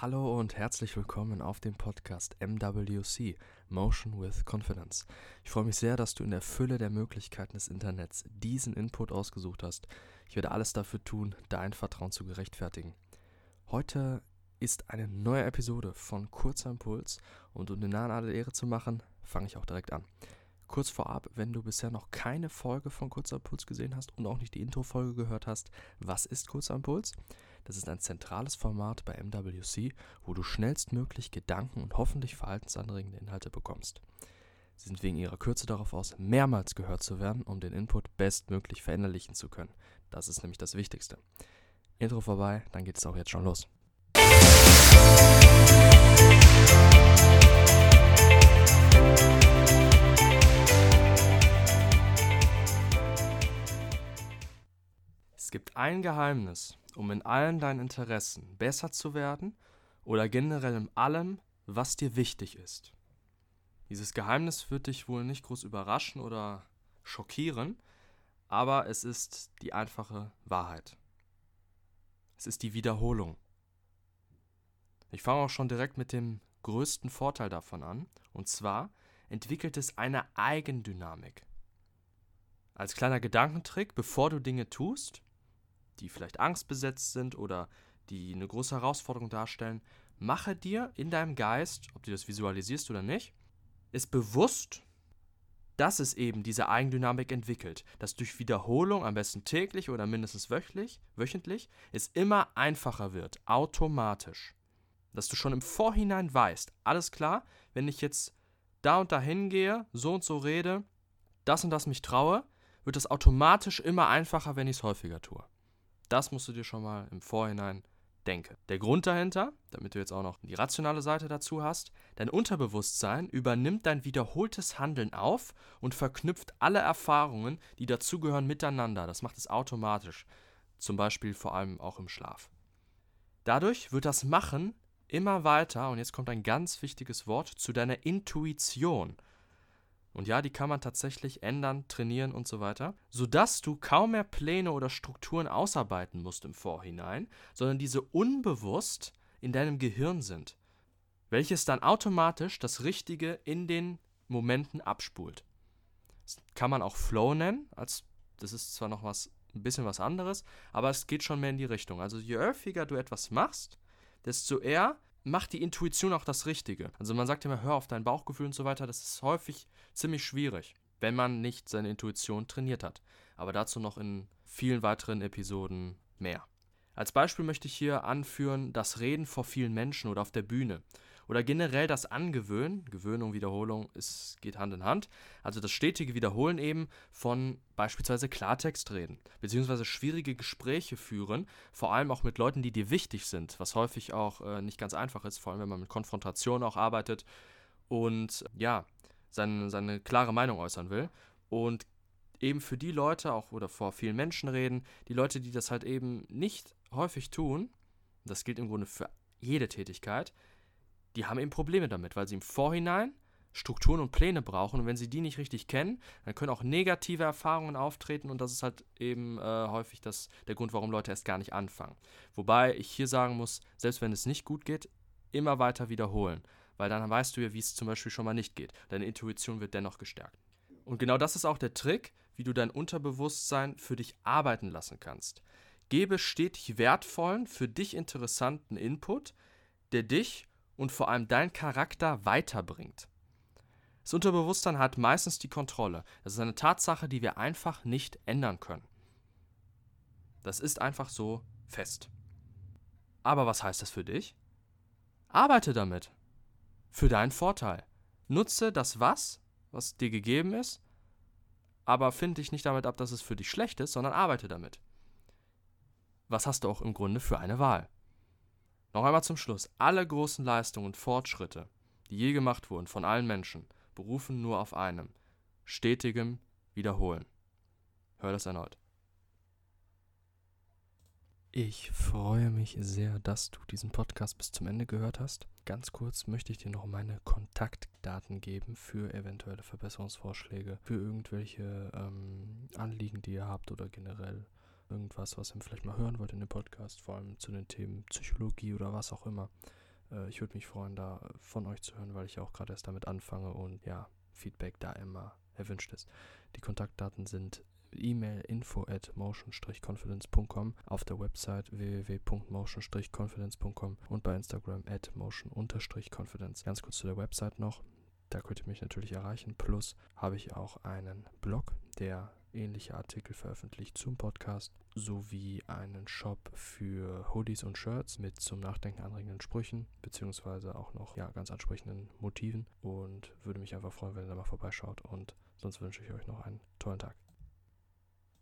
Hallo und herzlich willkommen auf dem Podcast MWC Motion with Confidence. Ich freue mich sehr, dass du in der Fülle der Möglichkeiten des Internets diesen Input ausgesucht hast. Ich werde alles dafür tun, dein Vertrauen zu gerechtfertigen. Heute ist eine neue Episode von Kurzer Impuls und um den Nahen alle Ehre zu machen, fange ich auch direkt an. Kurz vorab, wenn du bisher noch keine Folge von Kurzer Impuls gesehen hast und auch nicht die Intro-Folge gehört hast, was ist Kurzer Impuls? Das ist ein zentrales Format bei MWC, wo du schnellstmöglich Gedanken und hoffentlich verhaltensanregende Inhalte bekommst. Sie sind wegen ihrer Kürze darauf aus, mehrmals gehört zu werden, um den Input bestmöglich verinnerlichen zu können. Das ist nämlich das Wichtigste. Intro vorbei, dann geht es auch jetzt schon los. Es gibt ein Geheimnis, um in allen deinen Interessen besser zu werden oder generell in allem, was dir wichtig ist. Dieses Geheimnis wird dich wohl nicht groß überraschen oder schockieren, aber es ist die einfache Wahrheit. Es ist die Wiederholung. Ich fange auch schon direkt mit dem größten Vorteil davon an, und zwar entwickelt es eine Eigendynamik. Als kleiner Gedankentrick, bevor du Dinge tust, die vielleicht angstbesetzt sind oder die eine große Herausforderung darstellen, mache dir in deinem Geist, ob du das visualisierst oder nicht, ist bewusst, dass es eben diese Eigendynamik entwickelt, dass durch Wiederholung, am besten täglich oder mindestens wöchentlich, wöchentlich, es immer einfacher wird, automatisch. Dass du schon im Vorhinein weißt, alles klar, wenn ich jetzt da und da hingehe, so und so rede, das und das mich traue, wird es automatisch immer einfacher, wenn ich es häufiger tue. Das musst du dir schon mal im Vorhinein denken. Der Grund dahinter, damit du jetzt auch noch die rationale Seite dazu hast, dein Unterbewusstsein übernimmt dein wiederholtes Handeln auf und verknüpft alle Erfahrungen, die dazugehören, miteinander. Das macht es automatisch. Zum Beispiel vor allem auch im Schlaf. Dadurch wird das Machen immer weiter, und jetzt kommt ein ganz wichtiges Wort, zu deiner Intuition. Und ja, die kann man tatsächlich ändern, trainieren und so weiter, sodass du kaum mehr Pläne oder Strukturen ausarbeiten musst im Vorhinein, sondern diese unbewusst in deinem Gehirn sind, welches dann automatisch das Richtige in den Momenten abspult. Das kann man auch Flow nennen, als das ist zwar noch was ein bisschen was anderes, aber es geht schon mehr in die Richtung. Also je häufiger du etwas machst, desto eher macht die Intuition auch das Richtige. Also man sagt immer, hör auf dein Bauchgefühl und so weiter. Das ist häufig ziemlich schwierig, wenn man nicht seine Intuition trainiert hat. Aber dazu noch in vielen weiteren Episoden mehr. Als Beispiel möchte ich hier anführen das Reden vor vielen Menschen oder auf der Bühne oder generell das Angewöhnen, Gewöhnung, Wiederholung, es geht Hand in Hand, also das stetige Wiederholen eben von beispielsweise Klartext reden, beziehungsweise schwierige Gespräche führen, vor allem auch mit Leuten, die dir wichtig sind, was häufig auch äh, nicht ganz einfach ist, vor allem wenn man mit Konfrontation auch arbeitet und ja, seine, seine klare Meinung äußern will. Und eben für die Leute auch oder vor vielen Menschen reden, die Leute, die das halt eben nicht häufig tun, das gilt im Grunde für jede Tätigkeit, die haben eben Probleme damit, weil sie im Vorhinein Strukturen und Pläne brauchen und wenn sie die nicht richtig kennen, dann können auch negative Erfahrungen auftreten und das ist halt eben äh, häufig das, der Grund, warum Leute erst gar nicht anfangen. Wobei ich hier sagen muss, selbst wenn es nicht gut geht, immer weiter wiederholen, weil dann weißt du ja, wie es zum Beispiel schon mal nicht geht. Deine Intuition wird dennoch gestärkt. Und genau das ist auch der Trick, wie du dein Unterbewusstsein für dich arbeiten lassen kannst. Gebe stetig wertvollen, für dich interessanten Input, der dich und vor allem dein Charakter weiterbringt. Das Unterbewusstsein hat meistens die Kontrolle. Das ist eine Tatsache, die wir einfach nicht ändern können. Das ist einfach so fest. Aber was heißt das für dich? Arbeite damit. Für deinen Vorteil. Nutze das Was, was dir gegeben ist, aber finde dich nicht damit ab, dass es für dich schlecht ist, sondern arbeite damit. Was hast du auch im Grunde für eine Wahl? Noch einmal zum Schluss. Alle großen Leistungen und Fortschritte, die je gemacht wurden von allen Menschen, berufen nur auf einem stetigem Wiederholen. Hör das erneut. Ich freue mich sehr, dass du diesen Podcast bis zum Ende gehört hast. Ganz kurz möchte ich dir noch meine Kontaktdaten geben für eventuelle Verbesserungsvorschläge, für irgendwelche ähm, Anliegen, die ihr habt oder generell irgendwas, was ihr vielleicht mal hören wollt in dem Podcast, vor allem zu den Themen Psychologie oder was auch immer. Äh, ich würde mich freuen, da von euch zu hören, weil ich auch gerade erst damit anfange und ja, Feedback da immer erwünscht ist. Die Kontaktdaten sind E-Mail info at motion-confidence.com, auf der Website www.motion-confidence.com und bei Instagram at motion-confidence. Ganz kurz zu der Website noch. Da könnt ihr mich natürlich erreichen. Plus habe ich auch einen Blog, der ähnliche Artikel veröffentlicht zum Podcast, sowie einen Shop für Hoodies und Shirts mit zum Nachdenken anregenden Sprüchen, beziehungsweise auch noch ja, ganz ansprechenden Motiven. Und würde mich einfach freuen, wenn ihr da mal vorbeischaut. Und sonst wünsche ich euch noch einen tollen Tag.